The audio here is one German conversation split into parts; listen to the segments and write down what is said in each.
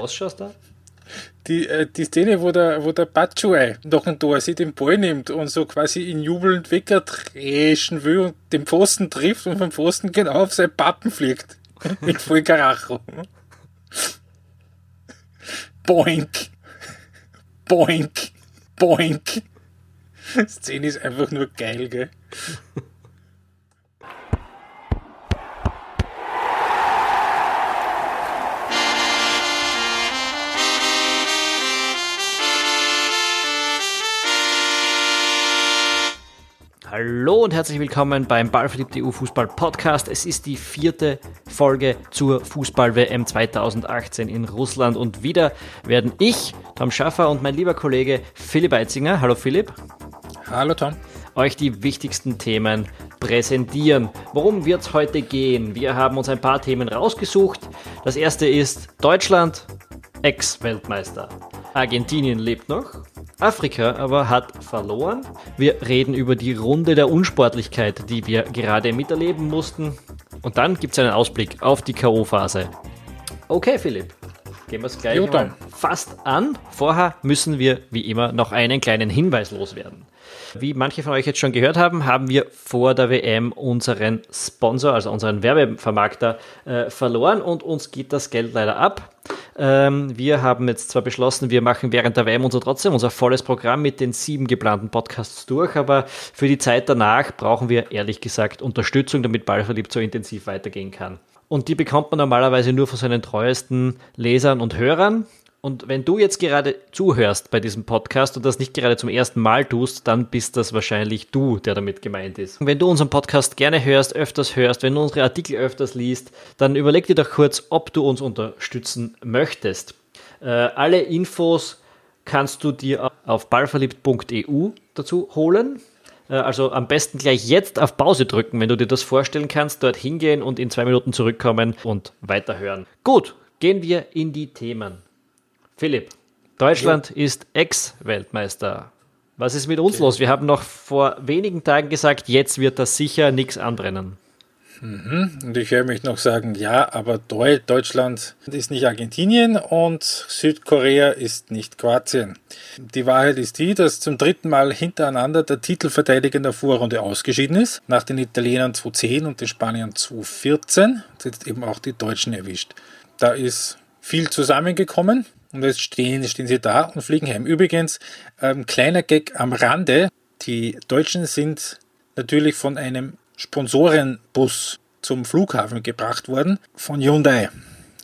Was schaust du? Die, äh, die Szene, wo der, wo der Batschuei nach dem Tor sich den Ball nimmt und so quasi ihn jubelnd wegdreschen will und den Pfosten trifft und vom Pfosten genau auf sein Pappen fliegt. Mit voll Karacho. Boink. Boink. Boink. Szene ist einfach nur geil, gell? Hallo und herzlich willkommen beim Ballverliebt EU Fußball Podcast. Es ist die vierte Folge zur Fußball-WM 2018 in Russland und wieder werden ich, Tom Schaffer und mein lieber Kollege Philipp Eitzinger, hallo Philipp. Hallo Tom. Euch die wichtigsten Themen präsentieren. Worum wird es heute gehen? Wir haben uns ein paar Themen rausgesucht. Das erste ist Deutschland, Ex-Weltmeister. Argentinien lebt noch. Afrika aber hat verloren. Wir reden über die Runde der Unsportlichkeit, die wir gerade miterleben mussten. Und dann gibt es einen Ausblick auf die K.O.-Phase. Okay, Philipp. Gehen wir es gleich mal fast an. Vorher müssen wir, wie immer, noch einen kleinen Hinweis loswerden. Wie manche von euch jetzt schon gehört haben, haben wir vor der WM unseren Sponsor, also unseren Werbevermarkter, äh, verloren und uns geht das Geld leider ab. Ähm, wir haben jetzt zwar beschlossen, wir machen während der WM unser trotzdem unser volles Programm mit den sieben geplanten Podcasts durch, aber für die Zeit danach brauchen wir ehrlich gesagt Unterstützung, damit Ballverliebt so intensiv weitergehen kann. Und die bekommt man normalerweise nur von seinen treuesten Lesern und Hörern. Und wenn du jetzt gerade zuhörst bei diesem Podcast und das nicht gerade zum ersten Mal tust, dann bist das wahrscheinlich du, der damit gemeint ist. Und wenn du unseren Podcast gerne hörst, öfters hörst, wenn du unsere Artikel öfters liest, dann überleg dir doch kurz, ob du uns unterstützen möchtest. Äh, alle Infos kannst du dir auf ballverliebt.eu dazu holen. Äh, also am besten gleich jetzt auf Pause drücken, wenn du dir das vorstellen kannst, dort hingehen und in zwei Minuten zurückkommen und weiterhören. Gut, gehen wir in die Themen. Philipp, Deutschland ja. ist Ex-Weltmeister. Was ist mit uns okay. los? Wir haben noch vor wenigen Tagen gesagt, jetzt wird das sicher nichts anbrennen. Mhm. Und ich höre mich noch sagen, ja, aber Deutschland ist nicht Argentinien und Südkorea ist nicht Kroatien. Die Wahrheit ist die, dass zum dritten Mal hintereinander der Titelverteidiger in der Vorrunde ausgeschieden ist, nach den Italienern 2010 und den Spaniern 2014. Das jetzt eben auch die Deutschen erwischt. Da ist viel zusammengekommen. Und jetzt stehen, stehen sie da und fliegen heim. Übrigens, ähm, kleiner Gag am Rande. Die Deutschen sind natürlich von einem Sponsorenbus zum Flughafen gebracht worden von Hyundai,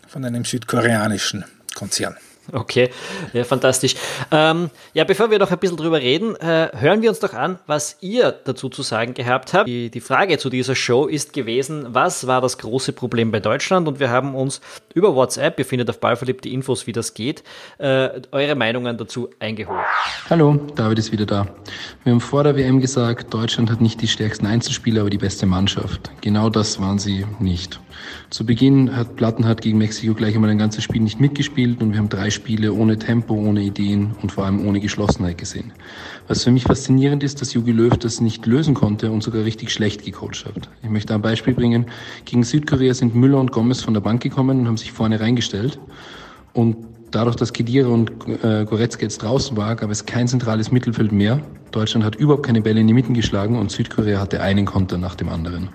von einem südkoreanischen Konzern. Okay, ja, fantastisch. Ähm, ja, bevor wir noch ein bisschen drüber reden, äh, hören wir uns doch an, was ihr dazu zu sagen gehabt habt. Die, die Frage zu dieser Show ist gewesen, was war das große Problem bei Deutschland? Und wir haben uns über WhatsApp, ihr findet auf Ballverliebt die Infos, wie das geht, äh, eure Meinungen dazu eingeholt. Hallo, David ist wieder da. Wir haben vor der WM gesagt, Deutschland hat nicht die stärksten Einzelspieler, aber die beste Mannschaft. Genau das waren sie nicht. Zu Beginn hat Plattenhardt gegen Mexiko gleich einmal ein ganzes Spiel nicht mitgespielt und wir haben drei Spiele ohne Tempo, ohne Ideen und vor allem ohne Geschlossenheit gesehen. Was für mich faszinierend ist, dass Jogi Löw das nicht lösen konnte und sogar richtig schlecht gecoacht hat. Ich möchte ein Beispiel bringen. Gegen Südkorea sind Müller und Gomez von der Bank gekommen und haben sich vorne reingestellt. Und dadurch, dass Kedira und äh, Goretzka jetzt draußen war, gab es kein zentrales Mittelfeld mehr. Deutschland hat überhaupt keine Bälle in die Mitten geschlagen und Südkorea hatte einen Konter nach dem anderen.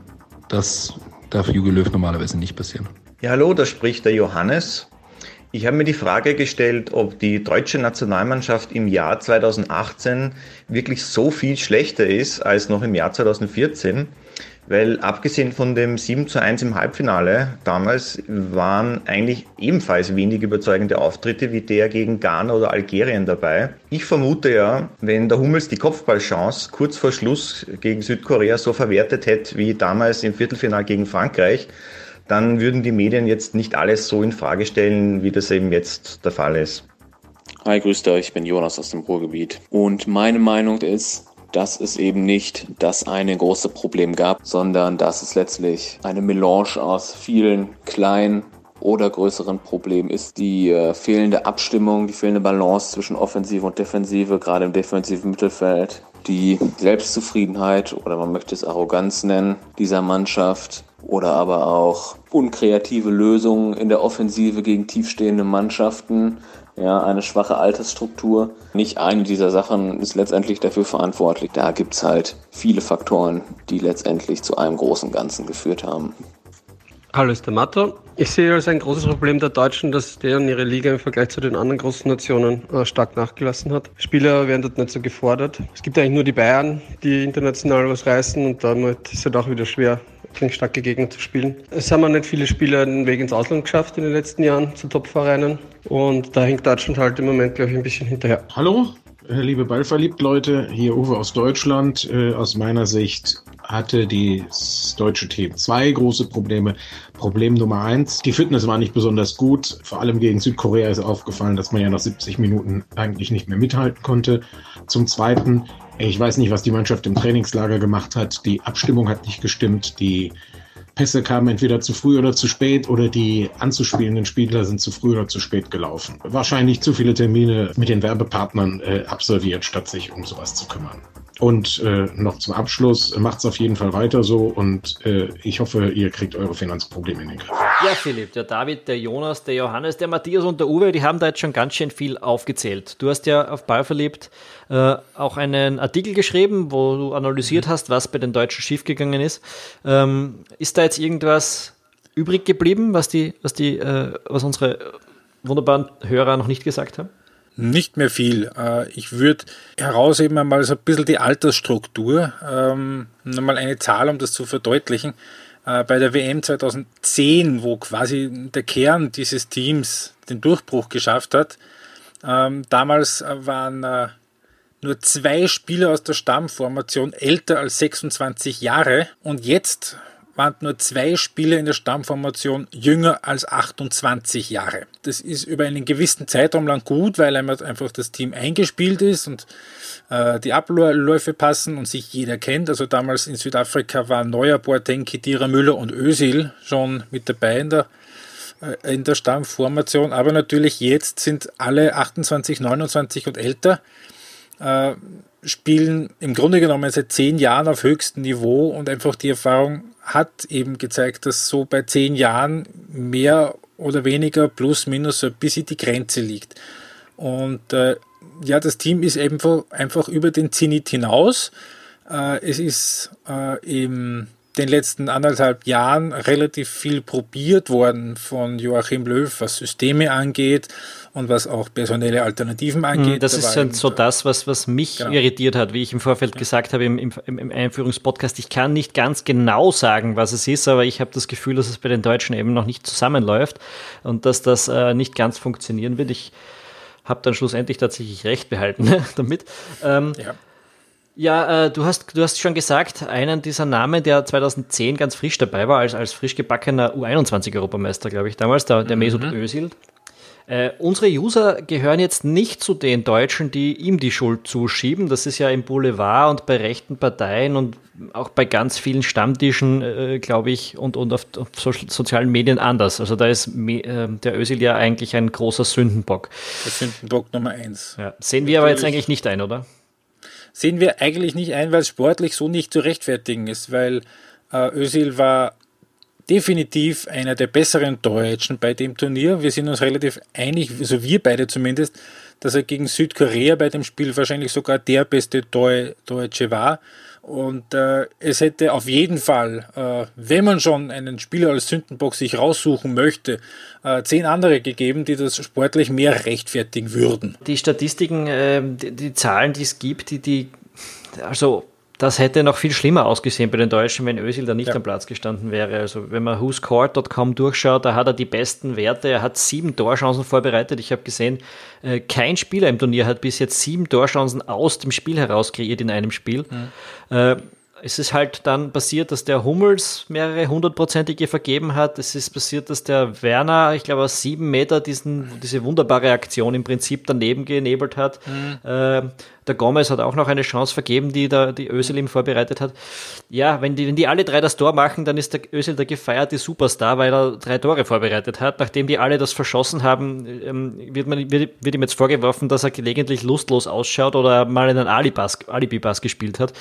Das darf Jogi Löw normalerweise nicht passieren. Ja, hallo, da spricht der Johannes. Ich habe mir die Frage gestellt, ob die deutsche Nationalmannschaft im Jahr 2018 wirklich so viel schlechter ist als noch im Jahr 2014. Weil abgesehen von dem 7 zu 1 im Halbfinale damals waren eigentlich ebenfalls wenig überzeugende Auftritte wie der gegen Ghana oder Algerien dabei. Ich vermute ja, wenn der Hummels die Kopfballchance kurz vor Schluss gegen Südkorea so verwertet hätte wie damals im Viertelfinale gegen Frankreich, dann würden die Medien jetzt nicht alles so in Frage stellen, wie das eben jetzt der Fall ist. Hi, grüßt euch, ich bin Jonas aus dem Ruhrgebiet. Und meine Meinung ist, dass es eben nicht das eine große Problem gab, sondern dass es letztlich eine Melange aus vielen kleinen oder größeren Problemen ist. Die äh, fehlende Abstimmung, die fehlende Balance zwischen Offensive und Defensive, gerade im defensiven Mittelfeld. die Selbstzufriedenheit oder man möchte es Arroganz nennen dieser Mannschaft oder aber auch unkreative Lösungen in der Offensive gegen tiefstehende Mannschaften, ja, eine schwache Altersstruktur. Nicht eine dieser Sachen ist letztendlich dafür verantwortlich. Da gibt es halt viele Faktoren, die letztendlich zu einem großen Ganzen geführt haben. Hallo, ist der Matto. Ich sehe als ein großes Problem der Deutschen, dass deren ihre Liga im Vergleich zu den anderen großen Nationen äh, stark nachgelassen hat. Spieler werden dort nicht so gefordert. Es gibt eigentlich nur die Bayern, die international was reißen und damit ist es halt auch wieder schwer, starke Gegner zu spielen. Es haben auch nicht viele Spieler den Weg ins Ausland geschafft in den letzten Jahren zu Topvereinen und da hängt Deutschland halt im Moment, glaube ich, ein bisschen hinterher. Hallo, liebe Ballverliebt Leute, hier Uwe aus Deutschland. Äh, aus meiner Sicht hatte das deutsche Team zwei große Probleme. Problem Nummer eins, die Fitness war nicht besonders gut. Vor allem gegen Südkorea ist aufgefallen, dass man ja nach 70 Minuten eigentlich nicht mehr mithalten konnte. Zum Zweiten, ich weiß nicht, was die Mannschaft im Trainingslager gemacht hat. Die Abstimmung hat nicht gestimmt. Die Pässe kamen entweder zu früh oder zu spät oder die anzuspielenden Spieler sind zu früh oder zu spät gelaufen. Wahrscheinlich zu viele Termine mit den Werbepartnern äh, absolviert, statt sich um sowas zu kümmern. Und äh, noch zum Abschluss, macht es auf jeden Fall weiter so und äh, ich hoffe, ihr kriegt eure Finanzprobleme in den Griff. Ja, Philipp, der David, der Jonas, der Johannes, der Matthias und der Uwe, die haben da jetzt schon ganz schön viel aufgezählt. Du hast ja auf Ball verliebt äh, auch einen Artikel geschrieben, wo du analysiert hast, was bei den Deutschen schiefgegangen ist. Ähm, ist da jetzt irgendwas übrig geblieben, was die, was die, äh, was unsere wunderbaren Hörer noch nicht gesagt haben? Nicht mehr viel. Äh, ich würde herausheben einmal so ein bisschen die Altersstruktur. Ähm, nochmal eine Zahl, um das zu verdeutlichen. Äh, bei der WM 2010, wo quasi der Kern dieses Teams den Durchbruch geschafft hat, ähm, damals waren äh, nur zwei Spieler aus der Stammformation älter als 26 Jahre und jetzt waren nur zwei Spieler in der Stammformation jünger als 28 Jahre. Das ist über einen gewissen Zeitraum lang gut, weil einfach das Team eingespielt ist und äh, die Abläufe passen und sich jeder kennt. Also damals in Südafrika waren Neuer, Boateng, Kedira, Müller und Özil schon mit dabei in der äh, in der Stammformation, aber natürlich jetzt sind alle 28, 29 und älter, äh, spielen im Grunde genommen seit zehn Jahren auf höchstem Niveau und einfach die Erfahrung hat eben gezeigt, dass so bei zehn Jahren mehr oder weniger plus minus so ein bisschen die Grenze liegt. Und äh, ja, das Team ist einfach, einfach über den Zenit hinaus. Äh, es ist äh, im den letzten anderthalb Jahren relativ viel probiert worden von Joachim Löw, was Systeme angeht und was auch personelle Alternativen angeht. Hm, das da ist halt so das, was, was mich genau. irritiert hat, wie ich im Vorfeld ja. gesagt habe im, im, im Einführungspodcast. Ich kann nicht ganz genau sagen, was es ist, aber ich habe das Gefühl, dass es bei den Deutschen eben noch nicht zusammenläuft und dass das äh, nicht ganz funktionieren wird. Ich habe dann schlussendlich tatsächlich recht behalten damit. Ähm, ja. Ja, äh, du, hast, du hast schon gesagt, einen dieser Namen, der 2010 ganz frisch dabei war, als, als frisch gebackener U21-Europameister, glaube ich, damals, der, der mhm. Mesut Özil. Äh, unsere User gehören jetzt nicht zu den Deutschen, die ihm die Schuld zuschieben. Das ist ja im Boulevard und bei rechten Parteien und auch bei ganz vielen Stammtischen, äh, glaube ich, und, und auf, auf so, sozialen Medien anders. Also da ist äh, der Özil ja eigentlich ein großer Sündenbock. Der Sündenbock Nummer eins. Ja. Sehen wir aber jetzt eigentlich nicht ein, oder? Sehen wir eigentlich nicht ein, weil es sportlich so nicht zu rechtfertigen ist, weil äh, Özil war definitiv einer der besseren Deutschen bei dem Turnier. Wir sind uns relativ einig, also wir beide zumindest, dass er gegen Südkorea bei dem Spiel wahrscheinlich sogar der beste Deutsche war. Und äh, es hätte auf jeden Fall, äh, wenn man schon einen Spieler als Sündenbock sich raussuchen möchte, äh, zehn andere gegeben, die das sportlich mehr rechtfertigen würden. Die Statistiken, ähm, die, die Zahlen, die es gibt, die, die also das hätte noch viel schlimmer ausgesehen bei den Deutschen, wenn Özil da nicht ja. am Platz gestanden wäre. Also wenn man whoscored.com durchschaut, da hat er die besten Werte. Er hat sieben Torchancen vorbereitet. Ich habe gesehen, äh, kein Spieler im Turnier hat bis jetzt sieben Torchancen aus dem Spiel heraus kreiert in einem Spiel. Mhm es ist halt dann passiert, dass der Hummels mehrere hundertprozentige vergeben hat. Es ist passiert, dass der Werner, ich glaube, aus sieben Meter diesen, diese wunderbare Aktion im Prinzip daneben genebelt hat. Mhm. Äh, Der Gomez hat auch noch eine Chance vergeben, die da die Özil ihm vorbereitet hat. Ja, wenn die, wenn die alle drei das Tor machen, dann ist der Özil der gefeierte Superstar, weil er drei Tore vorbereitet hat. Nachdem die alle das verschossen haben, ähm, wird, man, wird, wird ihm jetzt vorgeworfen, dass er gelegentlich lustlos ausschaut oder mal einen Alibi-Pass gespielt hat.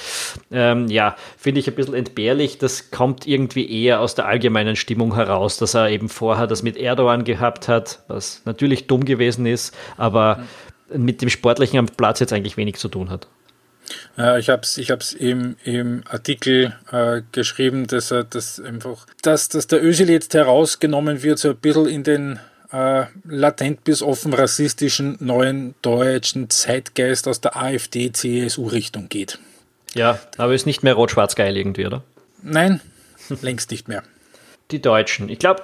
Ähm, ja, finde ich ein bisschen entbehrlich. Das kommt irgendwie eher aus der allgemeinen Stimmung heraus, dass er eben vorher das mit Erdogan gehabt hat, was natürlich dumm gewesen ist, aber mit dem Sportlichen am Platz jetzt eigentlich wenig zu tun hat. Ja, ich habe es ich hab's im, im Artikel äh, geschrieben, dass er das einfach, dass, dass der Özil jetzt herausgenommen wird, so ein bisschen in den äh, latent bis offen rassistischen neuen deutschen Zeitgeist aus der AfD-CSU-Richtung geht. Ja, aber ist nicht mehr rot-schwarz geil irgendwie, oder? Nein, längst nicht mehr. Die Deutschen. Ich glaube,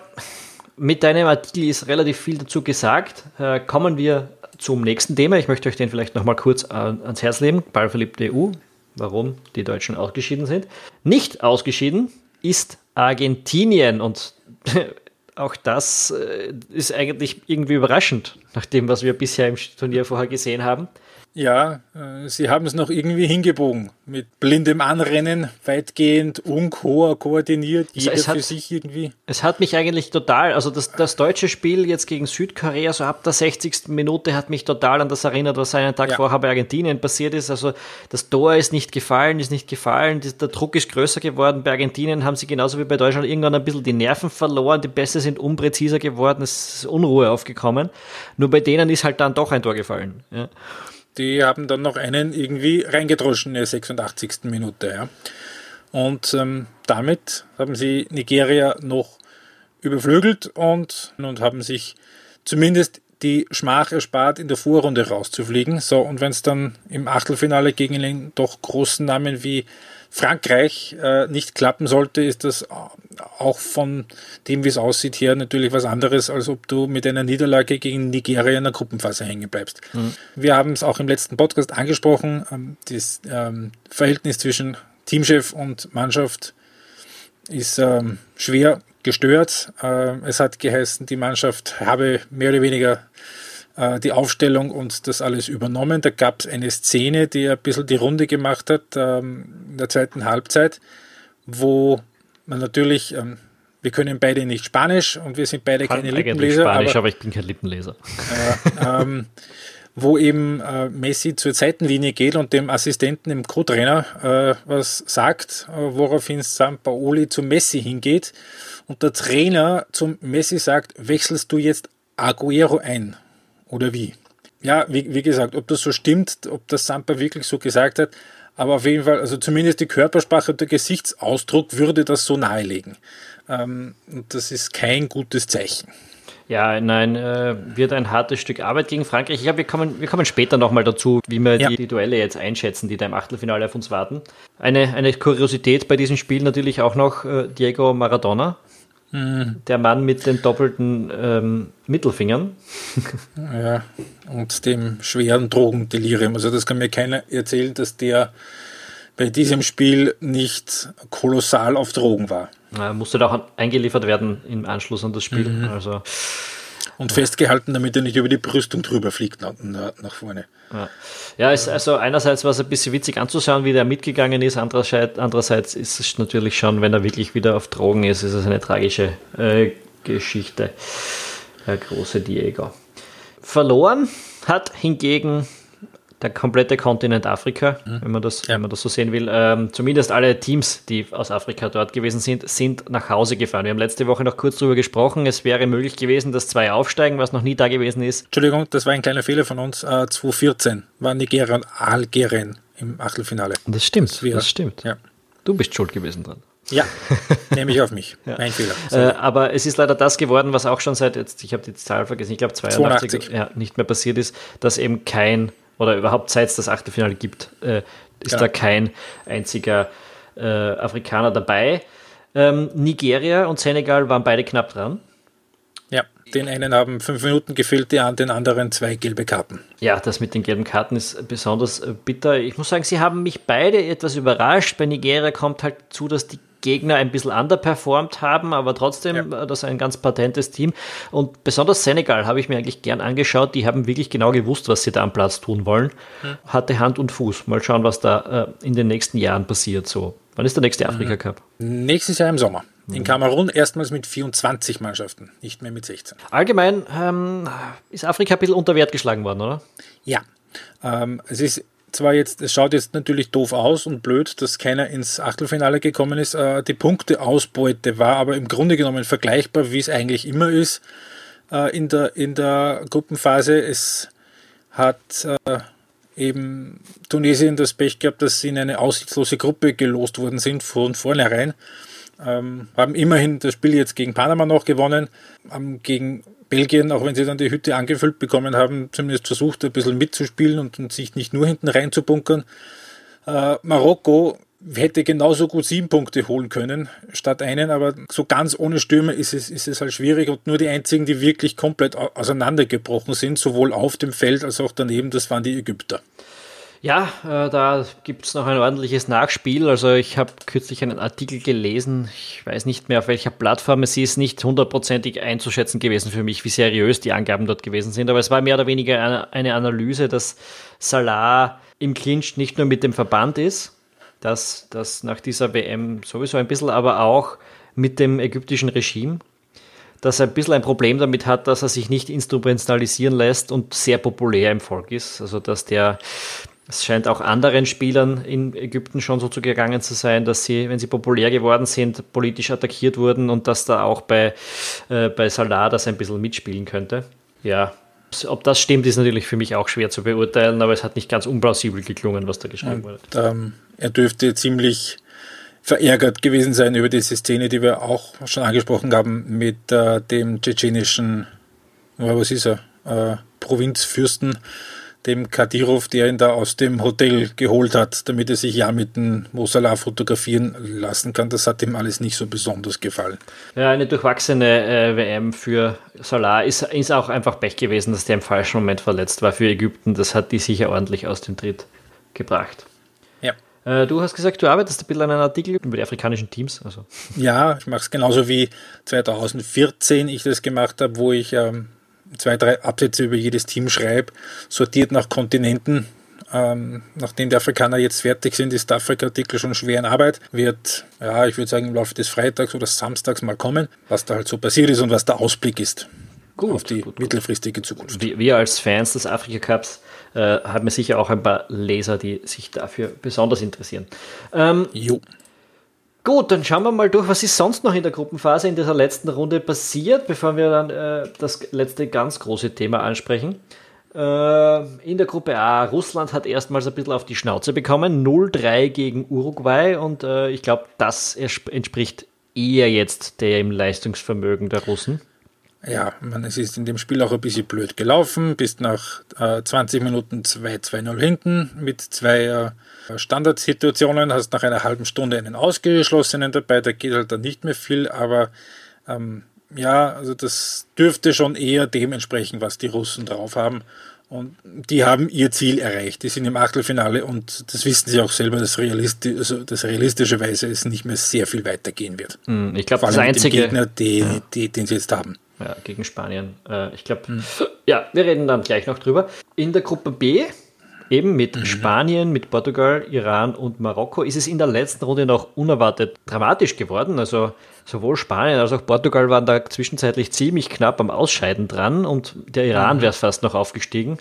mit deinem Artikel ist relativ viel dazu gesagt. Äh, kommen wir zum nächsten Thema. Ich möchte euch den vielleicht nochmal kurz äh, ans Herz legen. Ballverliebte EU, warum die Deutschen ausgeschieden sind. Nicht ausgeschieden ist Argentinien und auch das äh, ist eigentlich irgendwie überraschend, nach dem, was wir bisher im Turnier vorher gesehen haben. Ja, äh, sie haben es noch irgendwie hingebogen. Mit blindem Anrennen, weitgehend unkoor koordiniert, jeder also hat, für sich irgendwie. Es hat mich eigentlich total, also das, das deutsche Spiel jetzt gegen Südkorea, so ab der 60. Minute, hat mich total an das erinnert, was einen Tag ja. vorher bei Argentinien passiert ist. Also das Tor ist nicht gefallen, ist nicht gefallen, der Druck ist größer geworden. Bei Argentinien haben sie genauso wie bei Deutschland irgendwann ein bisschen die Nerven verloren, die Pässe sind unpräziser geworden, es ist Unruhe aufgekommen. Nur bei denen ist halt dann doch ein Tor gefallen. Ja. Die haben dann noch einen irgendwie reingedroschen in der 86. Minute. Ja. Und ähm, damit haben sie Nigeria noch überflügelt und, und haben sich zumindest die Schmach erspart, in der Vorrunde rauszufliegen. So, und wenn es dann im Achtelfinale gegen den doch großen Namen wie Frankreich äh, nicht klappen sollte, ist das auch von dem, wie es aussieht, her natürlich was anderes, als ob du mit einer Niederlage gegen Nigeria in der Gruppenphase hängen bleibst. Mhm. Wir haben es auch im letzten Podcast angesprochen, ähm, das ähm, Verhältnis zwischen Teamchef und Mannschaft ist ähm, schwer gestört. Äh, es hat geheißen, die Mannschaft habe mehr oder weniger äh, die Aufstellung und das alles übernommen. Da gab es eine Szene, die ein bisschen die Runde gemacht hat ähm, in der zweiten Halbzeit, wo man natürlich, ähm, wir können beide nicht Spanisch und wir sind beide Kann keine Lippenleser. Spanisch, aber, aber, ich bin kein Lippenleser. Äh, ähm, wo eben äh, Messi zur Seitenlinie geht und dem Assistenten, dem Co-Trainer, äh, was sagt, äh, woraufhin Sampaoli zu Messi hingeht und der Trainer zum Messi sagt, wechselst du jetzt Aguero ein? Oder wie? Ja, wie, wie gesagt, ob das so stimmt, ob das Sampa wirklich so gesagt hat, aber auf jeden Fall, also zumindest die Körpersprache und der Gesichtsausdruck würde das so nahelegen. Ähm, und das ist kein gutes Zeichen. Ja, nein, äh, wird ein hartes Stück Arbeit gegen Frankreich. Ich glaube, wir kommen, wir kommen später nochmal dazu, wie wir ja. die, die, Duelle jetzt einschätzen, die da im Achtelfinale auf uns warten. Eine, eine Kuriosität bei diesem Spiel natürlich auch noch äh, Diego Maradona, Mhm. Der Mann mit den doppelten ähm, Mittelfingern. Ja, und dem schweren Drogendelirium. Also das kann mir keiner erzählen, dass der bei diesem Spiel nicht kolossal auf Drogen war. Er musste da auch eingeliefert werden im Anschluss an das Spiel. Mhm. Also und festgehalten, damit er nicht über die Brüstung drüber fliegt nach, vorne. Ja, ja ist also einerseits war es ein bisschen witzig anzuschauen, wie der mitgegangen ist, andererseits, andererseits ist es natürlich schon, wenn er wirklich wieder auf Drogen ist, ist es eine tragische äh, Geschichte. Herr große Diego. Verloren hat hingegen der komplette Kontinent Afrika, mhm. wenn, man das, ja. wenn man das so sehen will. Ähm, zumindest alle Teams, die aus Afrika dort gewesen sind, sind nach Hause gefahren. Wir haben letzte Woche noch kurz darüber gesprochen. Es wäre möglich gewesen, dass zwei aufsteigen, was noch nie da gewesen ist. Entschuldigung, das war ein kleiner Fehler von uns. Äh, 2014 war Nigeria und Algerien im Achtelfinale. Das stimmt, das, das stimmt. Ja. Du bist schuld gewesen dran. Ja, nehme ich auf mich. ja. Mein Fehler. Äh, aber es ist leider das geworden, was auch schon seit jetzt, ich habe die Zahl vergessen, ich glaube 82, 82. Ja, nicht mehr passiert ist, dass eben kein oder überhaupt seit es das Achtelfinale gibt, äh, ist ja. da kein einziger äh, Afrikaner dabei. Ähm, Nigeria und Senegal waren beide knapp dran. Ja, den einen haben fünf Minuten gefehlt, die an den anderen zwei gelbe Karten. Ja, das mit den gelben Karten ist besonders äh, bitter. Ich muss sagen, sie haben mich beide etwas überrascht. Bei Nigeria kommt halt zu, dass die Gegner ein bisschen underperformed haben, aber trotzdem ja. das ist ein ganz patentes Team. Und besonders Senegal habe ich mir eigentlich gern angeschaut. Die haben wirklich genau gewusst, was sie da am Platz tun wollen. Hm. Hatte Hand und Fuß. Mal schauen, was da äh, in den nächsten Jahren passiert. So. Wann ist der nächste mhm. Afrika Cup? Nächstes Jahr im Sommer. In Kamerun erstmals mit 24 Mannschaften, nicht mehr mit 16. Allgemein ähm, ist Afrika ein bisschen unter Wert geschlagen worden, oder? Ja. Ähm, es ist zwar jetzt, es schaut jetzt natürlich doof aus und blöd, dass keiner ins Achtelfinale gekommen ist. Äh, die Punkteausbeute war aber im Grunde genommen vergleichbar, wie es eigentlich immer ist äh, in, der, in der Gruppenphase. Es hat äh, eben Tunesien das Pech gehabt, dass sie in eine aussichtslose Gruppe gelost worden sind von vornherein. Ähm, haben immerhin das Spiel jetzt gegen Panama noch gewonnen, haben gegen Belgien, auch wenn sie dann die Hütte angefüllt bekommen haben, zumindest versucht, ein bisschen mitzuspielen und, und sich nicht nur hinten rein zu bunkern. Äh, Marokko hätte genauso gut sieben Punkte holen können, statt einen, aber so ganz ohne Stürmer ist es, ist es halt schwierig und nur die einzigen, die wirklich komplett auseinandergebrochen sind, sowohl auf dem Feld als auch daneben, das waren die Ägypter. Ja, äh, da gibt es noch ein ordentliches Nachspiel. Also ich habe kürzlich einen Artikel gelesen, ich weiß nicht mehr auf welcher Plattform, es ist nicht hundertprozentig einzuschätzen gewesen für mich, wie seriös die Angaben dort gewesen sind, aber es war mehr oder weniger eine Analyse, dass Salah im Clinch nicht nur mit dem Verband ist, dass das nach dieser WM sowieso ein bisschen, aber auch mit dem ägyptischen Regime, dass er ein bisschen ein Problem damit hat, dass er sich nicht instrumentalisieren lässt und sehr populär im Volk ist. Also dass der es scheint auch anderen Spielern in Ägypten schon so zugegangen zu sein, dass sie, wenn sie populär geworden sind, politisch attackiert wurden und dass da auch bei, äh, bei Salah das ein bisschen mitspielen könnte. Ja, ob das stimmt, ist natürlich für mich auch schwer zu beurteilen, aber es hat nicht ganz unplausibel geklungen, was da geschrieben wurde. Ähm, er dürfte ziemlich verärgert gewesen sein über diese Szene, die wir auch schon angesprochen haben mit äh, dem tschetschenischen, was ist er, äh, Provinzfürsten, dem Kadirov, der ihn da aus dem Hotel geholt hat, damit er sich ja mit dem Mosala fotografieren lassen kann. Das hat ihm alles nicht so besonders gefallen. Ja, eine durchwachsene äh, WM für Salah ist, ist auch einfach Pech gewesen, dass der im falschen Moment verletzt war für Ägypten. Das hat die sicher ordentlich aus dem Tritt gebracht. Ja. Äh, du hast gesagt, du arbeitest ein bisschen an einem Artikel über die afrikanischen Teams. Also. Ja, ich mache es genauso wie 2014 ich das gemacht habe, wo ich ähm, zwei, drei Absätze über jedes Team schreibe, sortiert nach Kontinenten. Ähm, nachdem die Afrikaner jetzt fertig sind, ist der Afrika-Artikel schon schwer in Arbeit. Wird, ja, ich würde sagen, im Laufe des Freitags oder Samstags mal kommen, was da halt so passiert ist und was der Ausblick ist. Gut, auf die gut, mittelfristige Zukunft. Wir, wir, als Fans des Afrika Cups äh, haben sicher auch ein paar Leser, die sich dafür besonders interessieren. Ähm, jo. Gut, dann schauen wir mal durch, was ist sonst noch in der Gruppenphase in dieser letzten Runde passiert, bevor wir dann äh, das letzte ganz große Thema ansprechen. Äh, in der Gruppe A, Russland hat erstmals ein bisschen auf die Schnauze bekommen, 0-3 gegen Uruguay und äh, ich glaube, das entspricht eher jetzt dem Leistungsvermögen der Russen. Ja, man, es ist in dem Spiel auch ein bisschen blöd gelaufen, bis nach äh, 20 Minuten 2-2-0 hinten mit zwei äh, Standardsituationen, hast nach einer halben Stunde einen ausgeschlossenen dabei, da geht halt dann nicht mehr viel, aber ähm, ja, also das dürfte schon eher dem entsprechen, was die Russen drauf haben. Und die haben ihr Ziel erreicht. Die sind im Achtelfinale und das wissen sie auch selber, dass, realistisch, also dass realistischerweise es nicht mehr sehr viel weitergehen wird. Hm, ich glaube, das einzige Gegner, die, ja. die, den sie jetzt haben. Ja, gegen Spanien. Äh, ich glaube, hm. ja, wir reden dann gleich noch drüber. In der Gruppe B Eben mit mhm. Spanien, mit Portugal, Iran und Marokko ist es in der letzten Runde noch unerwartet dramatisch geworden. Also sowohl Spanien als auch Portugal waren da zwischenzeitlich ziemlich knapp am Ausscheiden dran und der Iran mhm. wäre fast noch aufgestiegen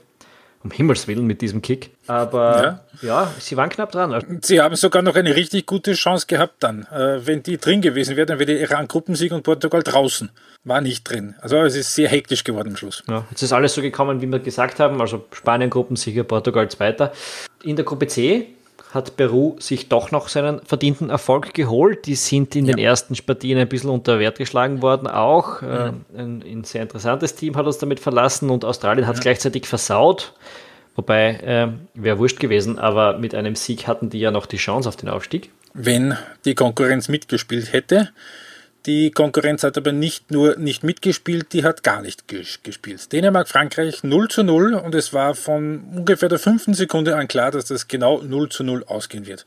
um Himmels Willen mit diesem Kick. Aber ja. ja. sie waren knapp dran. Sie haben sogar noch eine richtig gute Chance gehabt dann. Äh, wenn die drin gewesen wäre, dann wäre der Iran Gruppensieg und Portugal draußen. War nicht drin. Also es ist sehr hektisch geworden am Schluss. Ja, jetzt ist alles so gekommen, wie wir gesagt haben. Also Spanien Gruppensieger, Portugal Zweiter. In der Gruppe C hat Peru sich doch noch seinen verdienten Erfolg geholt. Die sind in ja. den ersten Partien ein bisschen unter Wert geschlagen worden, auch. Äh, ein, ein, sehr interessantes Team hat uns damit verlassen und Australien hat es gleichzeitig versaut. Wobei, äh, wäre wurscht gewesen, aber mit einem Sieg hatten die ja noch die Chance auf den Aufstieg. Wenn die Konkurrenz mitgespielt hätte, die Konkurrenz hat aber nicht nur nicht mitgespielt, die hat gar nicht gespielt. Dänemark, Frankreich 0 zu 0 und es war von ungefähr der fünften Sekunde an klar, dass das genau 0 zu 0 ausgehen wird.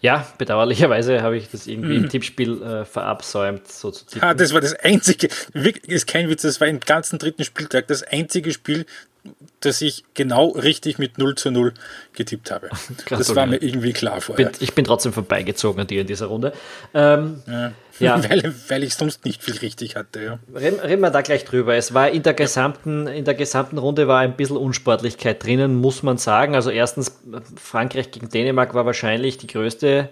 Ja, bedauerlicherweise habe ich das irgendwie mhm. im Tippspiel äh, verabsäumt, so zu tippen. Ah, das war das einzige, wirklich, ist kein Witz, das war im ganzen dritten Spieltag das einzige Spiel, dass ich genau richtig mit 0 zu 0 getippt habe. das war mir irgendwie klar vorher. Bin, ich bin trotzdem vorbeigezogen an dir in dieser Runde. Ähm, ja. ja. Weil, weil ich sonst nicht viel richtig hatte. Ja. Reden, reden wir da gleich drüber. Es war in der, gesamten, in der gesamten Runde war ein bisschen Unsportlichkeit drinnen, muss man sagen. Also erstens, Frankreich gegen Dänemark war wahrscheinlich die größte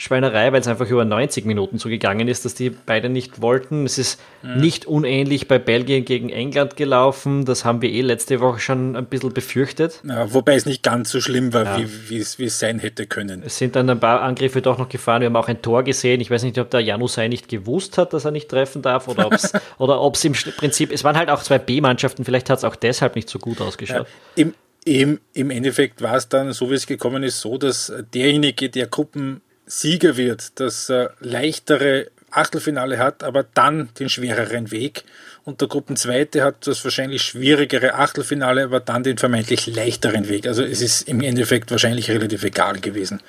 Schweinerei, weil es einfach über 90 Minuten so gegangen ist, dass die beide nicht wollten. Es ist mhm. nicht unähnlich bei Belgien gegen England gelaufen. Das haben wir eh letzte Woche schon ein bisschen befürchtet. Ja, wobei es nicht ganz so schlimm war, ja. wie, es, sein hätte können. Es sind dann ein paar Angriffe doch noch gefahren. Wir haben auch ein Tor gesehen. Ich weiß nicht, ob der Janusai nicht gewusst hat, dass er nicht treffen darf oder ob es oder ob's im Prinzip, es waren halt auch zwei B-Mannschaften. Vielleicht hat es auch deshalb nicht so gut ausgeschaut. Ja, im, Im Endeffekt war es dann, so wie es gekommen ist, so, dass derjenige, der Gruppen Sieger wird, das äh, leichtere Achtelfinale hat, aber dann den schwereren Weg. Und der Gruppenzweite hat das wahrscheinlich schwierigere Achtelfinale, aber dann den vermeintlich leichteren Weg. Also es ist im Endeffekt wahrscheinlich relativ egal gewesen.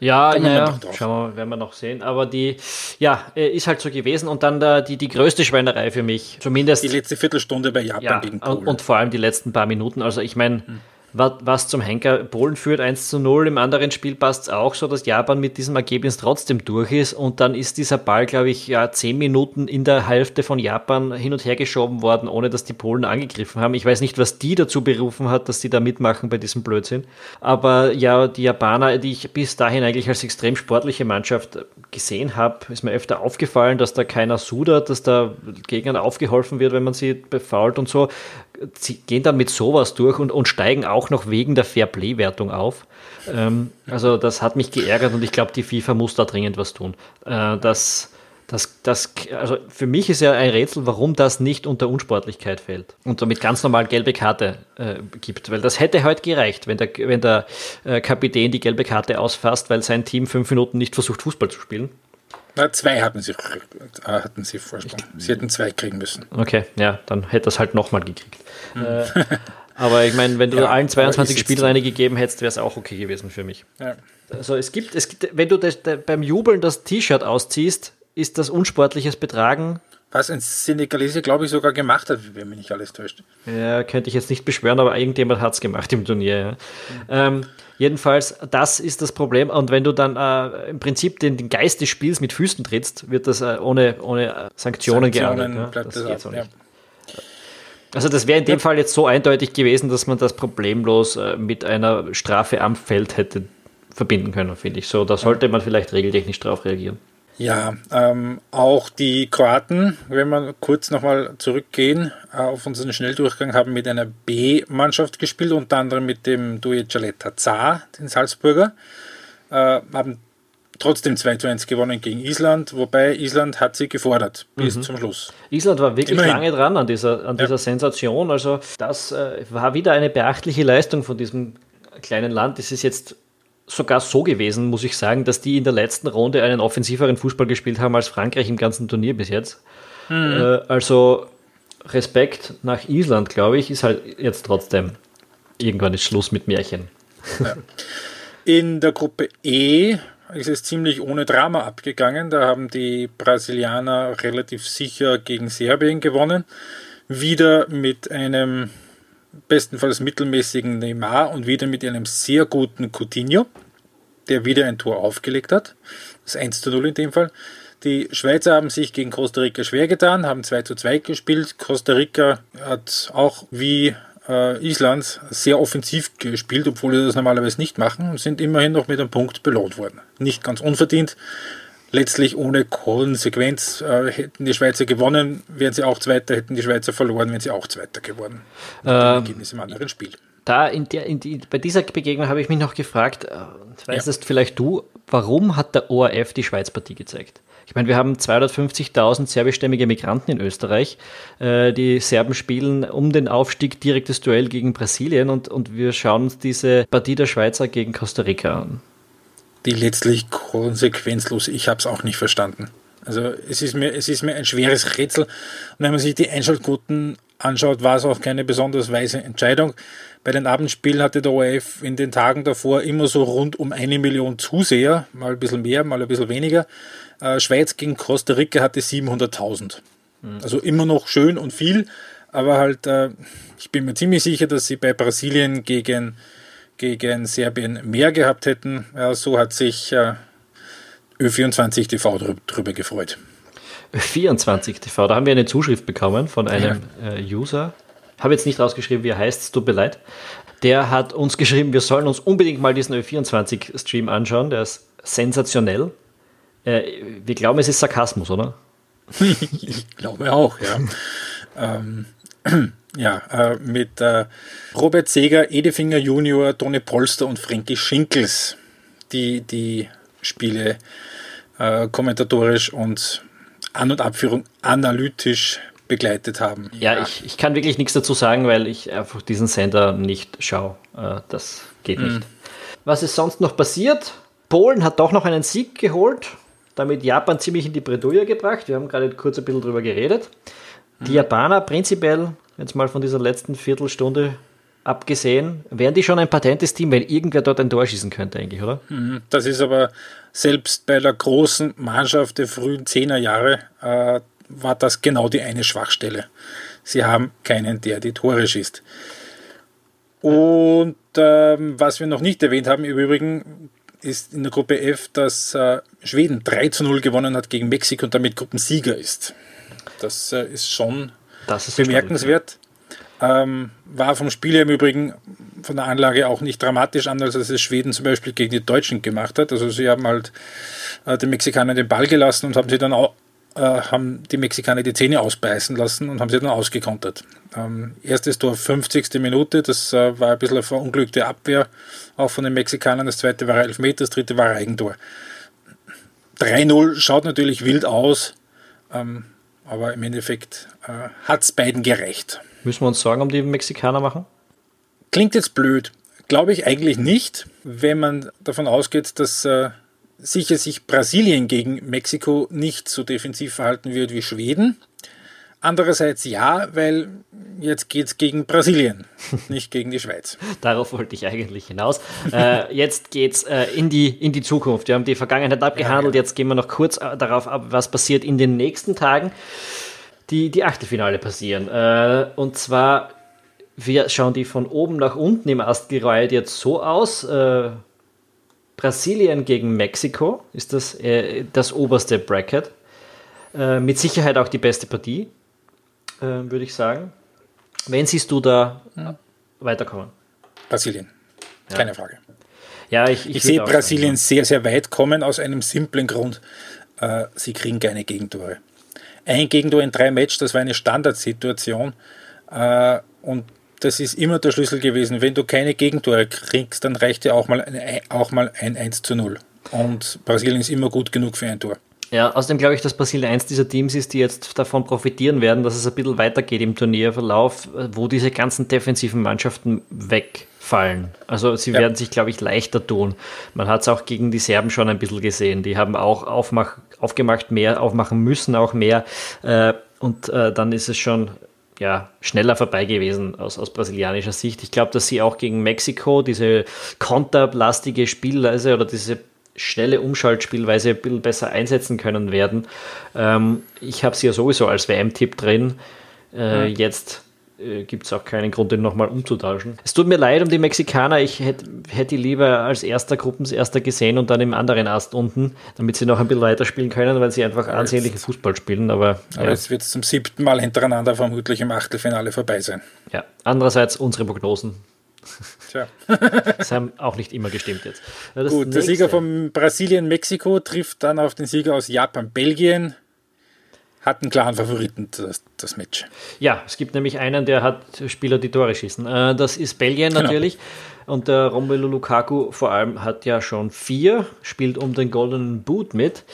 Ja, ja, schauen wir, werden wir noch sehen. Aber die, ja, äh, ist halt so gewesen. Und dann der, die, die größte Schweinerei für mich, zumindest. Die letzte Viertelstunde bei Japan ja, gegen Polen. Und vor allem die letzten paar Minuten. Also ich meine, hm was zum Henker. Polen führt 1 zu 0. Im anderen Spiel passt es auch so, dass Japan mit diesem Ergebnis trotzdem durch ist. Und dann ist dieser Ball, glaube ich, ja, 10 Minuten in der Hälfte von Japan hin und her geschoben worden, ohne dass die Polen angegriffen haben. Ich weiß nicht, was die dazu berufen hat, dass die da mitmachen bei diesem Blödsinn. Aber ja, die Japaner, die ich bis dahin eigentlich als extrem sportliche Mannschaft gesehen habe, ist mir öfter aufgefallen, dass da keiner sudert, dass da Gegnern aufgeholfen wird, wenn man sie befault und so gehen dann mit sowas durch und, und steigen auch noch wegen der Fairplay-Wertung auf. Ähm, also das hat mich geärgert und ich glaube, die FIFA muss da dringend was tun. Äh, das, das, das, also für mich ist ja ein Rätsel, warum das nicht unter Unsportlichkeit fällt und damit ganz normal gelbe Karte äh, gibt, weil das hätte heute gereicht, wenn der, wenn der äh, Kapitän die gelbe Karte ausfasst, weil sein Team fünf Minuten nicht versucht, Fußball zu spielen. Na, zwei hatten sie, äh, hatten sie Vorsprung. Sie hätten zwei kriegen müssen. Okay, ja, dann hätte das halt nochmal gekriegt. Mhm. Äh, aber ich meine, wenn du ja, allen 22 Spielern eine gegeben hättest, wäre es auch okay gewesen für mich. Ja. Also es gibt, es gibt, wenn du das, beim Jubeln das T-Shirt ausziehst, ist das unsportliches Betragen was ein Senegalese, glaube ich, sogar gemacht hat, wenn mich nicht alles täuscht. Ja, könnte ich jetzt nicht beschwören, aber irgendjemand hat es gemacht im Turnier. Ja. Mhm. Ähm, jedenfalls, das ist das Problem. Und wenn du dann äh, im Prinzip den, den, Geist des Spiels mit Füßen trittst, wird das äh, ohne, ohne äh, Sanktionen, Sanktionen geahndet. Ja? Das, das geht so nicht. Ja. Also das wäre in dem Fall jetzt so eindeutig gewesen, dass man das problemlos äh, mit einer Strafe am Feld hätte verbinden können, finde ich. So, da sollte man vielleicht regeltechnisch darauf reagieren. Ja, ähm, auch die Kroaten, wenn wir kurz nochmal zurückgehen äh, auf unseren Schnelldurchgang, haben mit einer B-Mannschaft gespielt, unter anderem mit dem Duje Jaleta Zar, den Salzburger, äh, haben trotzdem 2 zu 1 gewonnen gegen Island, wobei Island hat sie gefordert bis mhm. zum Schluss. Island war wirklich Immerhin. lange dran an dieser, an dieser ja. Sensation, also das äh, war wieder eine beachtliche Leistung von diesem kleinen Land. Das ist jetzt sogar so gewesen, muss ich sagen, dass die in der letzten Runde einen offensiveren Fußball gespielt haben als Frankreich im ganzen Turnier bis jetzt. Mhm. Äh, also Respekt nach Island, glaube ich, ist halt jetzt trotzdem irgendwann ist Schluss mit Märchen. Ja. In der Gruppe E ist es ziemlich ohne Drama abgegangen. Da haben die Brasilianer relativ sicher gegen Serbien gewonnen. Wieder mit einem bestenfalls mittelmäßigen Neymar und wieder mit einem sehr guten Coutinho, der wieder ein Tor aufgelegt hat. Das 1 zu 0 in dem Fall. Die Schweizer haben sich gegen Costa Rica schwer getan, haben 2 zu 2 gespielt. Costa Rica hat auch wie äh, Island sehr offensiv gespielt, obwohl sie das normalerweise nicht machen und sind immerhin noch mit einem Punkt belohnt worden. Nicht ganz unverdient, letztlich ohne Konsequenz. Äh, hätten die Schweizer gewonnen, wären sie auch Zweiter, hätten die Schweizer verloren, wären sie auch Zweiter geworden. Ähm, Ergebnis im anderen Spiel. Da in der, in die, bei dieser Begegnung habe ich mich noch gefragt, äh, weißt ja. vielleicht du, warum hat der ORF die Schweiz-Partie gezeigt? Ich meine, wir haben 250.000 serbischstämmige Migranten in Österreich. Äh, die Serben spielen um den Aufstieg direktes Duell gegen Brasilien und, und wir schauen uns diese Partie der Schweizer gegen Costa Rica an die letztlich konsequenzlos. Ich habe es auch nicht verstanden. Also es ist, mir, es ist mir ein schweres Rätsel. Und wenn man sich die Einschaltquoten anschaut, war es auch keine besonders weise Entscheidung. Bei den Abendspielen hatte der ORF in den Tagen davor immer so rund um eine Million Zuseher, mal ein bisschen mehr, mal ein bisschen weniger. Äh, Schweiz gegen Costa Rica hatte 700.000. Mhm. Also immer noch schön und viel, aber halt, äh, ich bin mir ziemlich sicher, dass sie bei Brasilien gegen, gegen Serbien mehr gehabt hätten. Ja, so hat sich äh, Ö24 TV drüber gefreut. 24 TV. Da haben wir eine Zuschrift bekommen von einem ja. äh, User. Habe jetzt nicht rausgeschrieben, wie er heißt, tut mir leid. Der hat uns geschrieben, wir sollen uns unbedingt mal diesen Ö24-Stream anschauen. Der ist sensationell. Äh, wir glauben, es ist Sarkasmus, oder? ich glaube auch, ja. ähm, ja, äh, mit äh, Robert Seger, Edefinger Junior, Toni Polster und Frankie Schinkels, die die Spiele äh, kommentatorisch und an- und Abführung analytisch begleitet haben. Ja, ja. Ich, ich kann wirklich nichts dazu sagen, weil ich einfach diesen Sender nicht schaue. Äh, das geht nicht. Mhm. Was ist sonst noch passiert? Polen hat doch noch einen Sieg geholt, damit Japan ziemlich in die Bredouille gebracht. Wir haben gerade kurz ein bisschen drüber geredet. Die. Japaner prinzipiell, jetzt mal von dieser letzten Viertelstunde abgesehen, wären die schon ein patentes Team, wenn irgendwer dort ein Tor schießen könnte, eigentlich, oder? Mhm. Das ist aber selbst bei der großen Mannschaft der frühen Zehnerjahre äh, war das genau die eine Schwachstelle. Sie haben keinen, der die Tore schießt. Und ähm, was wir noch nicht erwähnt haben, im Übrigen ist in der Gruppe F, dass äh, Schweden 3 zu 0 gewonnen hat gegen Mexiko und damit Gruppensieger ist. Das äh, ist schon ist bemerkenswert. Ähm, war vom Spiel im Übrigen von der Anlage auch nicht dramatisch anders, als es Schweden zum Beispiel gegen die Deutschen gemacht hat. Also sie haben halt äh, den Mexikanern den Ball gelassen und haben sie dann auch, äh, haben die Mexikaner die Zähne ausbeißen lassen und haben sie dann ausgekontert. Ähm, erstes Tor 50. Minute, das äh, war ein bisschen eine verunglückte Abwehr, auch von den Mexikanern. Das zweite war Elfmeter, das dritte war Eigentor. 3-0 schaut natürlich wild aus, ähm, aber im Endeffekt äh, hat es beiden gereicht. Müssen wir uns Sorgen um die Mexikaner machen? Klingt jetzt blöd. Glaube ich eigentlich nicht, wenn man davon ausgeht, dass äh, sicher sich Brasilien gegen Mexiko nicht so defensiv verhalten wird wie Schweden. Andererseits ja, weil jetzt geht es gegen Brasilien, nicht gegen die Schweiz. Darauf wollte ich eigentlich hinaus. Äh, jetzt geht es äh, in, die, in die Zukunft. Wir haben die Vergangenheit abgehandelt, ja, ja. jetzt gehen wir noch kurz äh, darauf ab, was passiert in den nächsten Tagen die, die Achtelfinale passieren. Äh, und zwar, wir schauen die von oben nach unten im Astgereihe jetzt so aus. Äh, Brasilien gegen Mexiko ist das, äh, das oberste Bracket. Mit Sicherheit auch die beste Partie, äh, würde ich sagen. Wen siehst du da hm. weiterkommen? Brasilien, keine ja. Frage. Ja, ich, ich, ich sehe Brasilien sehr, sehr weit kommen aus einem simplen Grund. Äh, sie kriegen keine Gegentore ein Gegentor in drei Matches, das war eine Standardsituation. Äh, und das ist immer der Schlüssel gewesen. Wenn du keine Gegentore kriegst, dann reicht dir auch mal, ein, auch mal ein 1 zu 0. Und Brasilien ist immer gut genug für ein Tor. Ja, außerdem glaube ich, dass Brasilien eins dieser Teams ist, die jetzt davon profitieren werden, dass es ein bisschen weitergeht im Turnierverlauf, wo diese ganzen defensiven Mannschaften wegfallen. Also sie ja. werden sich, glaube ich, leichter tun. Man hat es auch gegen die Serben schon ein bisschen gesehen. Die haben auch aufmach, aufgemacht, mehr aufmachen müssen, auch mehr. Äh, und äh, dann ist es schon ja, schneller vorbei gewesen aus, aus brasilianischer Sicht. Ich glaube, dass sie auch gegen Mexiko diese konterlastige Spielweise oder diese schnelle Umschaltspielweise ein bisschen besser einsetzen können werden. Ähm, ich habe sie ja sowieso als WM-Tipp drin. Äh, mhm. Jetzt äh, gibt es auch keinen Grund, den nochmal umzutauschen. Es tut mir leid um die Mexikaner. Ich hätte hätt die lieber als erster Gruppenserster gesehen und dann im anderen Ast unten, damit sie noch ein bisschen weiterspielen können, weil sie einfach ansehnlichen Fußball spielen. Aber, aber ja. jetzt wird es zum siebten Mal hintereinander vermutlich im Achtelfinale vorbei sein. Ja, andererseits unsere Prognosen Tja. das haben auch nicht immer gestimmt jetzt. Das Gut, nächste. der Sieger von Brasilien-Mexiko trifft dann auf den Sieger aus Japan-Belgien. Hat einen klaren Favoriten, das, das, Match. Ja, es gibt nämlich einen, der hat Spieler, die Tore schießen. Äh, das ist Belgien genau. natürlich. Und der Romelu Lukaku vor allem hat ja schon vier, spielt um den Golden Boot mit.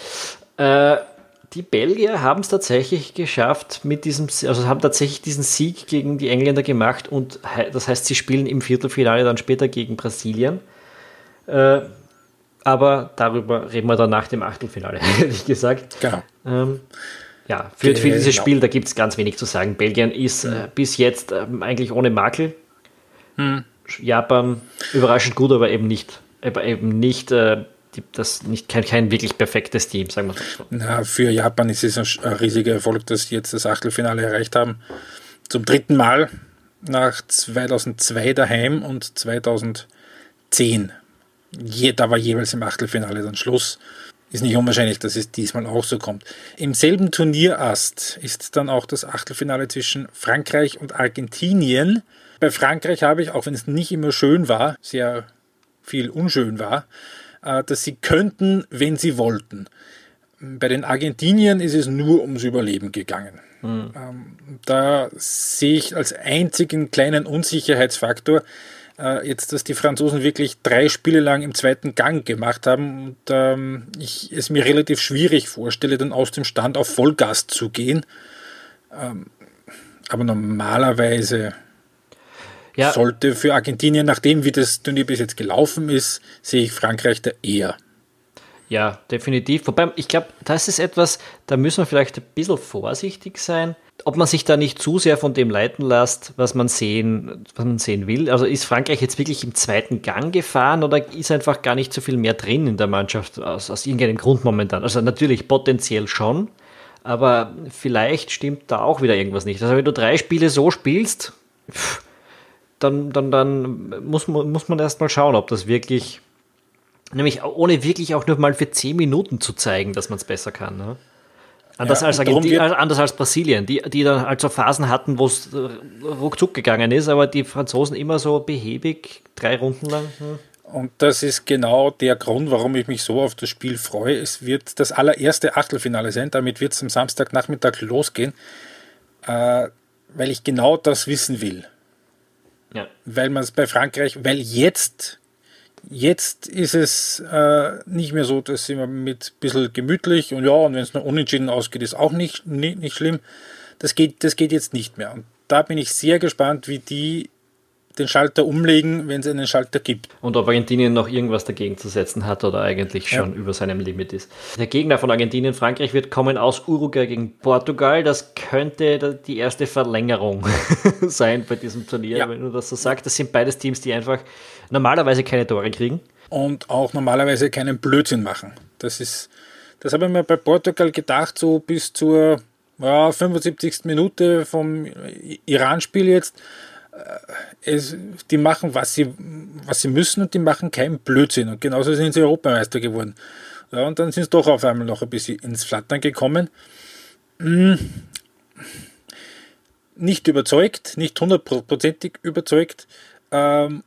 Äh, die Belgier haben es tatsächlich geschafft mit diesem, also haben tatsächlich diesen Sieg gegen die Engländer gemacht und das heißt, sie spielen im Viertelfinale dann später gegen Brasilien. Äh, aber darüber reden wir dann nach dem Achtelfinale, ehrlich gesagt. Genau. Ähm, ja, für, für dieses Genau. Spiel, da gibt es ganz wenig zu sagen. Belgien ist äh, bis jetzt ähm, eigentlich ohne Makel. Hm. Japan überraschend gut, aber eben nicht, aber eben nicht, äh, das nicht kein, kein wirklich perfektes Team, sagen wir so. Na, für Japan ist es ein, riesiger Erfolg, dass sie jetzt das Achtelfinale erreicht haben. Zum dritten Mal nach 2002 daheim und 2010. Je, da war jeweils im Achtelfinale dann Schluss. Ist nicht unwahrscheinlich, dass es diesmal auch so kommt. Im selben Turnierast ist dann auch das Achtelfinale zwischen Frankreich und Argentinien. Bei Frankreich habe ich, auch wenn es nicht immer schön war, sehr viel unschön war, dass sie könnten, wenn sie wollten. Bei den Argentiniern ist es nur ums Überleben gegangen. Ähm, da sehe ich als einzigen kleinen Unsicherheitsfaktor äh, jetzt, dass die Franzosen wirklich drei Spiele lang im zweiten Gang gemacht haben und ähm, ich es mir relativ schwierig vorstelle, dann aus dem Stand auf Vollgas zu gehen. Ähm, aber normalerweise Ja, sollte für Argentinien, nachdem wie das Turnier bis jetzt gelaufen ist, sehe ich Frankreich da eher. Ja, definitiv. Wobei, ich glaube, das ist etwas, da müssen wir vielleicht ein bisschen vorsichtig sein, ob man sich da nicht zu sehr von dem leiten lässt, was man sehen, was man sehen will. Also ist Frankreich jetzt wirklich im zweiten Gang gefahren oder ist einfach gar nicht so viel mehr drin in der Mannschaft aus, aus irgendeinem Grund momentan? Also natürlich potenziell schon, aber vielleicht stimmt da auch wieder irgendwas nicht. Also wenn du drei Spiele so spielst, pff, dann, dann, dann muss man, muss man erst mal schauen, ob das wirklich Nämlich ohne wirklich auch nur mal für 10 Minuten zu zeigen, dass man es besser kann. Ne? Anders, Ja, als anders als Brasilien, die, die dann also Phasen hatten, wo es äh, ruckzuck gegangen ist, aber die Franzosen immer so behäbig, drei Runden lang. Hm. Und das ist genau der Grund, warum ich mich so auf das Spiel freue. Es wird das allererste Achtelfinale sein. Damit wird es am Samstagnachmittag losgehen, äh, weil ich genau das wissen will. Ja. Weil man es bei Frankreich, weil jetzt, jetzt ist es äh, nicht mehr so, dass immer mit ein bisschen gemütlich und ja, und wenn es nur unentschieden ausgeht, ist auch nicht, nicht, nicht schlimm. Das geht, das geht jetzt nicht mehr. Und da bin ich sehr gespannt, wie die den Schalter umlegen, wenn es einen Schalter gibt. Und ob Argentinien noch irgendwas dagegen zu setzen hat oder eigentlich schon über seinem Limit ist. Der Gegner von Argentinien, Frankreich, wird kommen aus Uruguay gegen Portugal. Das könnte die erste Verlängerung sein bei diesem Turnier, Ja. wenn du das so sagst. Das sind beides Teams, die einfach normalerweise keine Tore kriegen. und auch normalerweise keinen Blödsinn machen. Das ist, das habe ich mir bei Portugal gedacht, so bis zur ja, 75. Minute vom Iran-Spiel jetzt. Äh, Es, die machen, was sie, was sie müssen und die machen keinen Blödsinn. Und genauso sind sie Europameister geworden. Ja, und dann sind sie doch auf einmal noch ein bisschen ins Flattern gekommen. Hm. Nicht überzeugt, nicht hundertprozentig überzeugt. Ähm,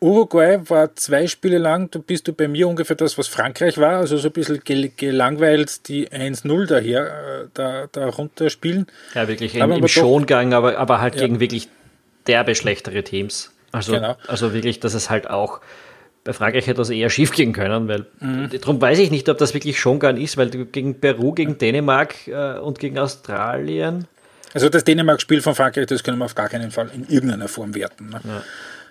Uruguay war zwei Spiele lang, da bist du bei mir ungefähr das, was Frankreich war, also so ein bisschen gel gelangweilt die 1-0 daher, äh, da, da runterspielen. Ja, wirklich Aber im, im aber Schongang, aber, aber halt gegen wirklich derbe schlechtere Teams. Also, Genau. also wirklich, dass es halt auch bei Frankreich hätte das eher schief gehen können, weil Mhm. darum weiß ich nicht, ob das wirklich Schongang ist, weil gegen Peru, gegen Dänemark äh, und gegen Australien Also das Dänemark-Spiel von Frankreich, das können wir auf gar keinen Fall in irgendeiner Form werten. Ne?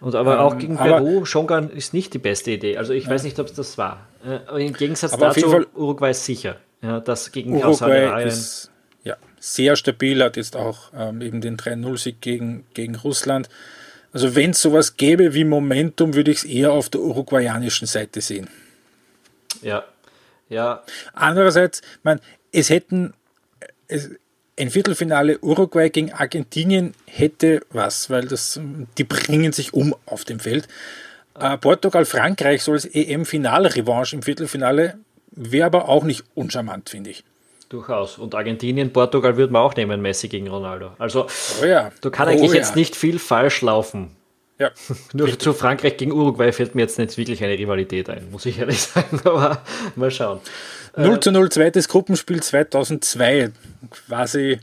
und aber auch gegen Ähm, aber- Peru, Schongang ist nicht die beste Idee. Also ich weiß nicht, ob es das war. Äh, Aber im Gegensatz dazu, Fall- Uruguay ist sicher. Ja, das gegen Uruguay Australien. ist ja, sehr stabil, hat jetzt auch ähm, eben den 3-0-Sieg gegen, gegen Russland. Also wenn es sowas gäbe wie Momentum, würde ich es eher auf der uruguayanischen Seite sehen. Ja, ja, Andererseits, man, es hätten es, ein Viertelfinale Uruguay gegen Argentinien hätte was, weil das, die bringen sich um auf dem Feld. Äh, Portugal, Frankreich so als EM-Finalrevanche im Viertelfinale wäre aber auch nicht uncharmant, finde ich. Durchaus. Und Argentinien, Portugal würde man auch nehmen, Messi gegen Ronaldo. Also Oh ja. Da kann eigentlich oh jetzt ja. nicht viel falsch laufen. Ja. Nur zu Frankreich gegen Uruguay fällt mir jetzt nicht wirklich eine Rivalität ein, muss ich ehrlich sagen. Aber mal schauen. 0 zu 0 zweites Gruppenspiel 2002, quasi, äh,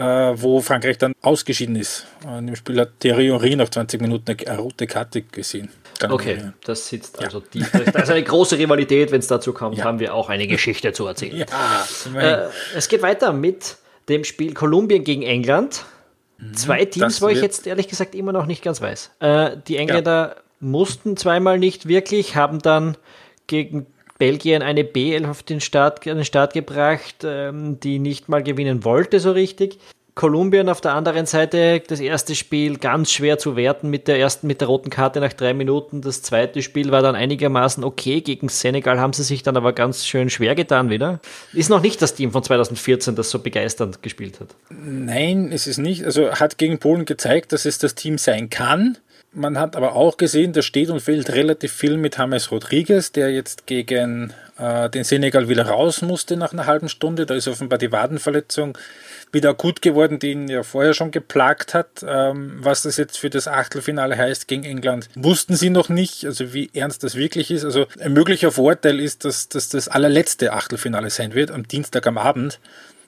wo Frankreich dann ausgeschieden ist. Äh, In dem Spiel hat Thierry Henry nach 20 Minuten eine rote Karte gesehen. Kann Okay, erinnern. das sitzt also tief. Das ist eine große Rivalität. Wenn es dazu kommt, Ja. haben wir auch eine Geschichte zu erzählen. Ja. Äh, es geht weiter mit dem Spiel Kolumbien gegen England. Zwei Teams, Mhm. wo ich jetzt ehrlich gesagt immer noch nicht ganz weiß. Äh, die Engländer mussten zweimal nicht wirklich, haben dann gegen Belgien eine B11 auf den Start, an den Start gebracht, ähm, die nicht mal gewinnen wollte so richtig. Kolumbien auf der anderen Seite das erste Spiel ganz schwer zu werten mit der ersten mit der roten Karte nach drei Minuten. Das zweite Spiel war dann einigermaßen okay. Gegen Senegal haben sie sich dann aber ganz schön schwer getan wieder. Ist noch nicht das Team von 2014, das so begeisternd gespielt hat. Nein, ist es nicht. Also hat gegen Polen gezeigt, dass es das Team sein kann. Man hat aber auch gesehen, da steht und fehlt relativ viel mit James Rodriguez, der jetzt gegen äh, den Senegal wieder raus musste nach einer halben Stunde. Da ist offenbar die Wadenverletzung wieder akut geworden, die ihn ja vorher schon geplagt hat. Ähm, was das jetzt für das Achtelfinale heißt gegen England, wussten sie noch nicht, also wie ernst das wirklich ist. Also ein möglicher Vorteil ist, dass, dass das allerletzte Achtelfinale sein wird, am Dienstag am Abend.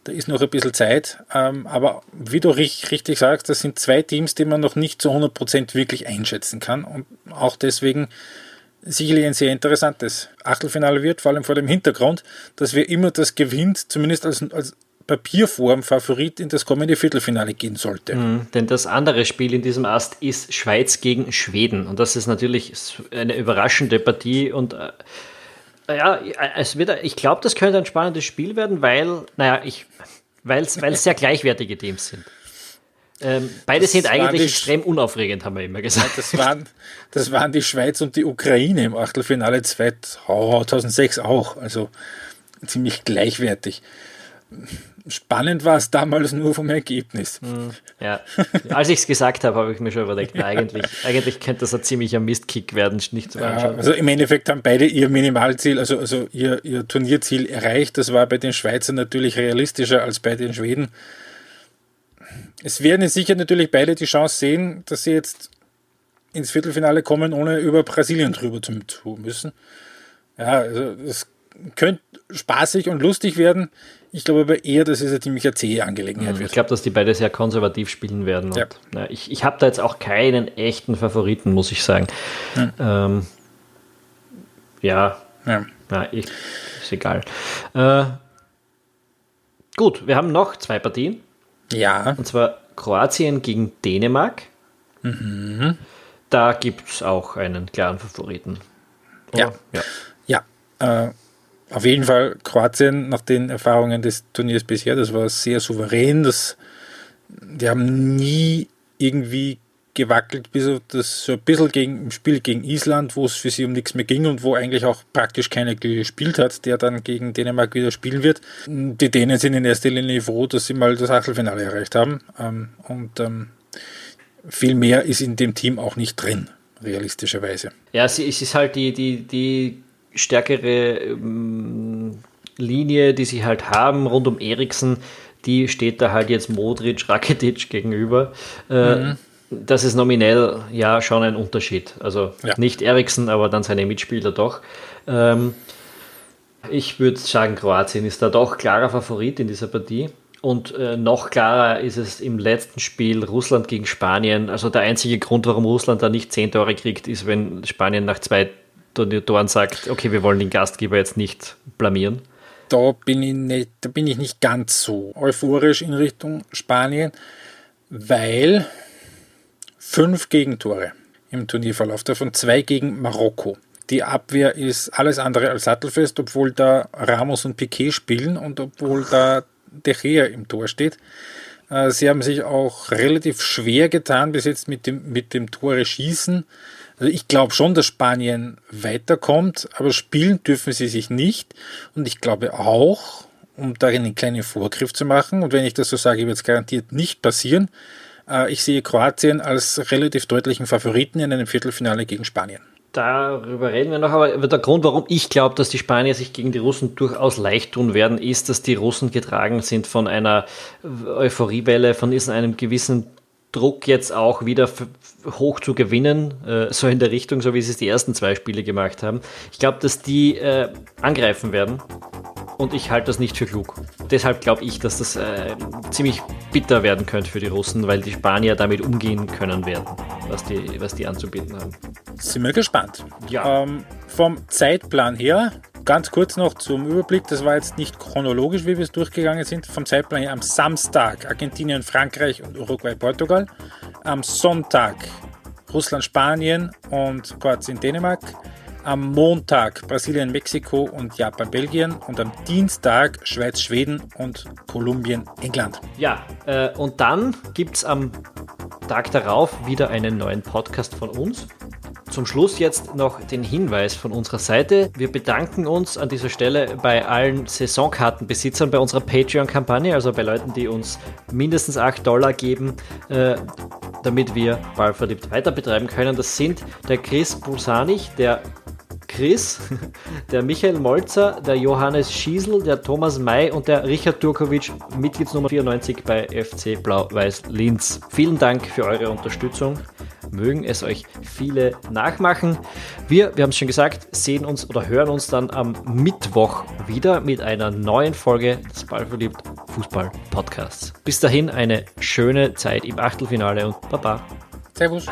Da ist noch ein bisschen Zeit. Ähm, aber wie du richtig sagst, das sind zwei Teams, die man noch nicht zu 100% wirklich einschätzen kann. Und auch deswegen sicherlich ein sehr interessantes Achtelfinale wird, vor allem vor dem Hintergrund, dass wir immer das gewinnt, zumindest als, als Papierform Favorit in das kommende Viertelfinale gehen sollte. Mhm, denn das andere Spiel in diesem Ast ist Schweiz gegen Schweden. Und das ist natürlich eine überraschende Partie. Und äh, ja, es wird, ich glaube, das könnte ein spannendes Spiel werden, weil, naja, ich, weil es sehr gleichwertige Teams sind. Ähm, beide das sind eigentlich extrem unaufregend, haben wir immer gesagt. Ja, das, waren, das waren die Schweiz und die Ukraine im Achtelfinale 2006 auch. Also ziemlich gleichwertig spannend war es damals nur vom Ergebnis. Hm, ja, als ich es gesagt habe, habe ich mir schon überlegt, na, eigentlich, eigentlich könnte das ein ziemlicher Mistkick werden, nicht zu anschauen. Ja, also im Endeffekt haben beide ihr Minimalziel, also, also ihr, ihr Turnierziel erreicht. Das war bei den Schweizern natürlich realistischer als bei den Schweden. Es werden sicher natürlich beide die Chance sehen, dass sie jetzt ins Viertelfinale kommen, ohne über Brasilien drüber zu müssen. Ja, also das könnte spaßig und lustig werden. Ich glaube aber eher, dass es eine ziemlich zähe Angelegenheit mhm. wird. Ich glaube, dass die beide sehr konservativ spielen werden. Ja. Und, na, ich ich habe da jetzt auch keinen echten Favoriten, muss ich sagen. Mhm. Ähm, ja, ja. Na, ich, ist egal. Äh, gut, wir haben noch zwei Partien. Ja. Und zwar Kroatien gegen Dänemark. Mhm. Da gibt es auch einen klaren Favoriten. Oder? Ja. Ja. ja. Äh, auf jeden Fall Kroatien nach den Erfahrungen des Turniers bisher, das war sehr souverän. Das, die haben nie irgendwie gewackelt, bis auf das so ein bisschen gegen, im Spiel gegen Island, wo es für sie um nichts mehr ging und wo eigentlich auch praktisch keiner gespielt hat, der dann gegen Dänemark wieder spielen wird. Die Dänen sind in erster Linie froh, dass sie mal das Achtelfinale erreicht haben. Ähm, und ähm, viel mehr ist in dem Team auch nicht drin, realistischerweise. Ja, es ist halt die, die, die stärkere ähm, Linie, die sie halt haben rund um Eriksen, die steht da halt jetzt Modric, Rakitic gegenüber. Äh, mhm. Das ist nominell ja schon ein Unterschied. Also ja. nicht Eriksen, aber dann seine Mitspieler doch. Ähm, ich würde sagen, Kroatien ist da doch klarer Favorit in dieser Partie. Und äh, noch klarer ist es im letzten Spiel Russland gegen Spanien. Also der einzige Grund, warum Russland da nicht zehn Tore kriegt, ist, wenn Spanien nach zwei Dorn sagt, okay, wir wollen den Gastgeber jetzt nicht blamieren? Da bin ich nicht, da bin ich nicht ganz so euphorisch in Richtung Spanien, weil fünf Gegentore im Turnierverlauf, davon zwei gegen Marokko. Die Abwehr ist alles andere als sattelfest, obwohl da Ramos und Piquet spielen und obwohl da De Gea im Tor steht. Äh, sie haben sich auch relativ schwer getan bis jetzt mit dem, mit dem Tore schießen. Also ich glaube schon, dass Spanien weiterkommt, aber spielen dürfen sie sich nicht. Und ich glaube auch, um da einen kleinen Vorgriff zu machen, und wenn ich das so sage, wird es garantiert nicht passieren, äh, ich sehe Kroatien als relativ deutlichen Favoriten in einem Viertelfinale gegen Spanien. Darüber reden wir noch, aber der Grund, warum ich glaube, dass die Spanier sich gegen die Russen durchaus leicht tun werden, ist, dass die Russen getragen sind von einer Euphoriewelle, von einem gewissen Druck jetzt auch wieder hoch zu gewinnen, äh, so in der Richtung, so wie sie es die ersten zwei Spiele gemacht haben. Ich glaube, dass die äh, angreifen werden und ich halte das nicht für klug. Deshalb glaube ich, dass das äh, ziemlich bitter werden könnte für die Russen, weil die Spanier damit umgehen können werden, was die, was die anzubieten haben. Sind wir gespannt. Ja. Ähm, vom Zeitplan her Ganz kurz noch zum Überblick, das war jetzt nicht chronologisch, wie wir es durchgegangen sind. Vom Zeitplan her am Samstag Argentinien, Frankreich und Uruguay, Portugal. Am Sonntag Russland, Spanien und Kroatien, Dänemark. am Montag Brasilien, Mexiko und Japan, Belgien und am Dienstag Schweiz, Schweden und Kolumbien, England. Ja, äh, und dann gibt es am Tag darauf wieder einen neuen Podcast von uns. Zum Schluss jetzt noch den Hinweis von unserer Seite. Wir bedanken uns an dieser Stelle bei allen Saisonkartenbesitzern bei unserer Patreon-Kampagne, also bei Leuten, die uns mindestens 8 Dollar geben, äh, damit wir Ballverliebt weiter betreiben können. Das sind der Chris Bulsanich, der Chris, der Michael Molzer, der Johannes Schiesel, der Thomas May und der Richard Turkovic, Mitgliedsnummer 94 bei FC Blau-Weiß Linz. Vielen Dank für eure Unterstützung. Mögen es euch viele nachmachen. Wir, wir haben es schon gesagt, sehen uns oder hören uns dann am Mittwoch wieder mit einer neuen Folge des Ballverliebt Fußball Podcasts. Bis dahin eine schöne Zeit im Achtelfinale und Baba. Servus.